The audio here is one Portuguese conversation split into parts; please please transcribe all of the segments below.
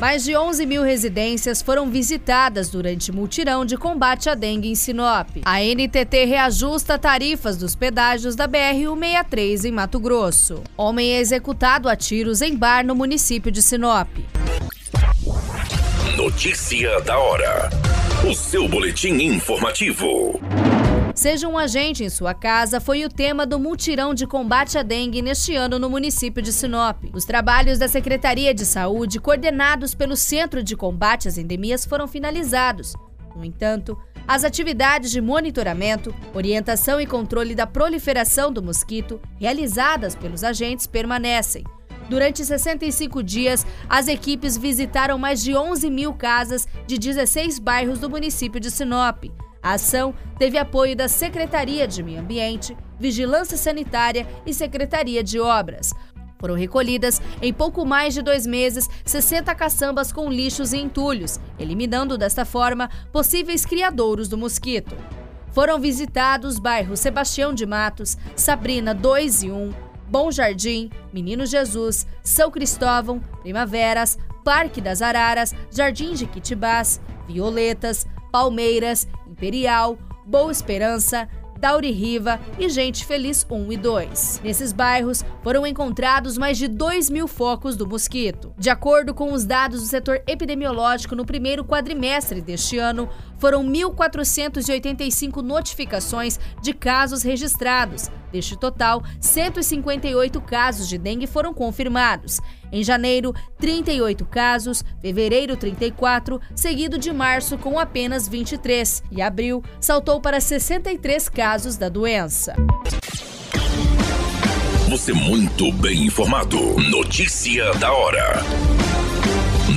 Mais de 11 mil residências foram visitadas durante multirão de combate à dengue em Sinop. A NTT reajusta tarifas dos pedágios da BR-163 em Mato Grosso. Homem é executado a tiros em bar no município de Sinop. Notícia da hora. O seu boletim informativo. Seja um agente em sua casa foi o tema do multirão de combate à dengue neste ano no município de Sinop. Os trabalhos da Secretaria de Saúde, coordenados pelo Centro de Combate às Endemias, foram finalizados. No entanto, as atividades de monitoramento, orientação e controle da proliferação do mosquito realizadas pelos agentes permanecem. Durante 65 dias, as equipes visitaram mais de 11 mil casas de 16 bairros do município de Sinop. A ação teve apoio da Secretaria de Meio Ambiente, Vigilância Sanitária e Secretaria de Obras. Foram recolhidas, em pouco mais de dois meses, 60 caçambas com lixos e entulhos, eliminando desta forma possíveis criadouros do mosquito. Foram visitados bairros Sebastião de Matos, Sabrina 2 e 1, Bom Jardim, Menino Jesus, São Cristóvão, Primaveras, Parque das Araras, Jardim de Quitibás, Violetas, Palmeiras, Imperial, Boa Esperança, Dauri Riva e Gente Feliz 1 e 2. Nesses bairros foram encontrados mais de 2 mil focos do mosquito. De acordo com os dados do setor epidemiológico no primeiro quadrimestre deste ano, foram 1.485 notificações de casos registrados. Deste total, 158 casos de dengue foram confirmados. Em janeiro, 38 casos, fevereiro, 34, seguido de março com apenas 23, e abril saltou para 63 casos da doença. Você muito bem informado. Notícia da hora.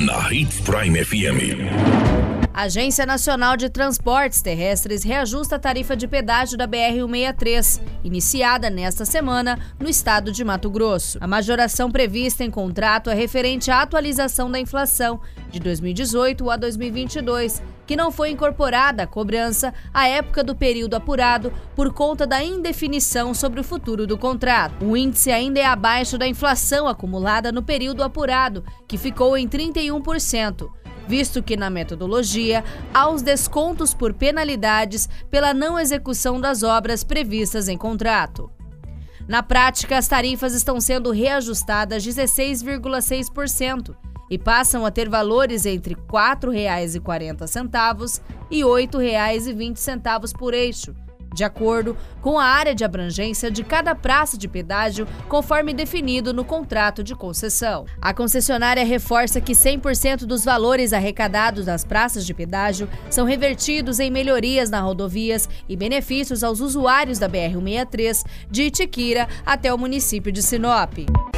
Na Hits Prime FM. A Agência Nacional de Transportes Terrestres reajusta a tarifa de pedágio da BR-163, iniciada nesta semana no estado de Mato Grosso. A majoração prevista em contrato é referente à atualização da inflação de 2018 a 2022, que não foi incorporada à cobrança à época do período apurado por conta da indefinição sobre o futuro do contrato. O índice ainda é abaixo da inflação acumulada no período apurado, que ficou em 31% visto que na metodologia há os descontos por penalidades pela não execução das obras previstas em contrato. Na prática, as tarifas estão sendo reajustadas 16,6% e passam a ter valores entre R$ 4,40 e R$ 8,20 por eixo, de acordo com a área de abrangência de cada praça de pedágio, conforme definido no contrato de concessão. A concessionária reforça que 100% dos valores arrecadados das praças de pedágio são revertidos em melhorias nas rodovias e benefícios aos usuários da BR-163 de Itiquira até o município de Sinop.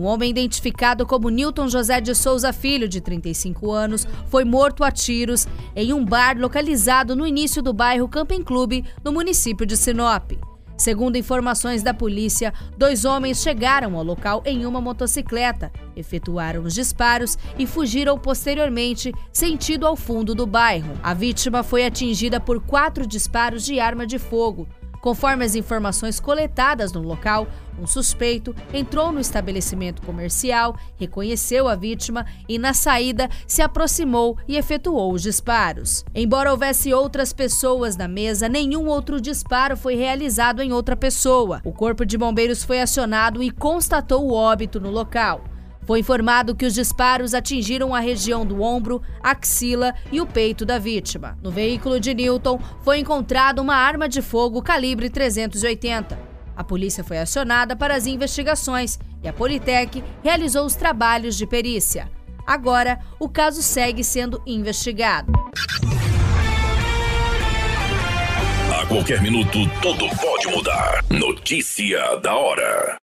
Um homem identificado como Newton José de Souza Filho, de 35 anos, foi morto a tiros em um bar localizado no início do bairro Camping Clube, no município de Sinop. Segundo informações da polícia, dois homens chegaram ao local em uma motocicleta, efetuaram os disparos e fugiram posteriormente, sentido ao fundo do bairro. A vítima foi atingida por quatro disparos de arma de fogo. Conforme as informações coletadas no local, um suspeito entrou no estabelecimento comercial, reconheceu a vítima e, na saída, se aproximou e efetuou os disparos. Embora houvesse outras pessoas na mesa, nenhum outro disparo foi realizado em outra pessoa. O corpo de bombeiros foi acionado e constatou o óbito no local. Foi informado que os disparos atingiram a região do ombro, axila e o peito da vítima. No veículo de Newton foi encontrada uma arma de fogo calibre 380. A polícia foi acionada para as investigações e a Politec realizou os trabalhos de perícia. Agora, o caso segue sendo investigado. A qualquer minuto, tudo pode mudar. Notícia da hora.